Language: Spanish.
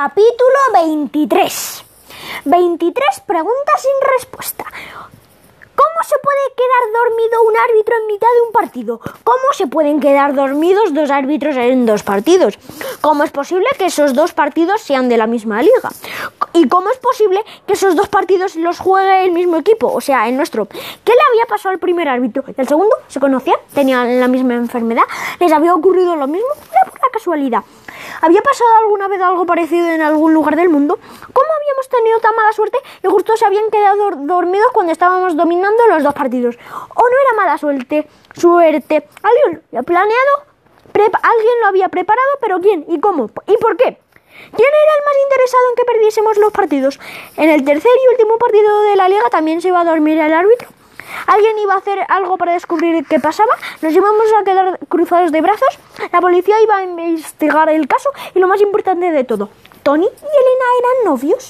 Capítulo 23. 23 preguntas sin respuesta. ¿Cómo se puede quedar dormido un árbitro en mitad de un partido? ¿Cómo se pueden quedar dormidos dos árbitros en dos partidos? ¿Cómo es posible que esos dos partidos sean de la misma liga? ¿Y cómo es posible que esos dos partidos los juegue el mismo equipo? O sea, el nuestro. ¿Qué le había pasado al primer árbitro? ¿El segundo? ¿Se conocían? ¿Tenían la misma enfermedad? ¿Les había ocurrido lo mismo? Era pura casualidad. ¿Había pasado alguna vez algo parecido en algún lugar del mundo? ¿Cómo habíamos tenido tan mala suerte y justo se habían quedado dormidos cuando estábamos dominando los dos partidos? ¿O no era mala suerte? Suerte. ¿Alguien lo había planeado? ¿Alguien lo había preparado? ¿Pero quién? ¿Y cómo? ¿Y por qué? ¿Quién era el más interesado en que perdiésemos los partidos? En el tercer y último partido de la liga también se iba a dormir el árbitro. ¿Alguien iba a hacer algo para descubrir qué pasaba? Nos íbamos a quedar cruzados de brazos. La policía iba a investigar el caso y lo más importante de todo, ¿Tony y Elena eran novios?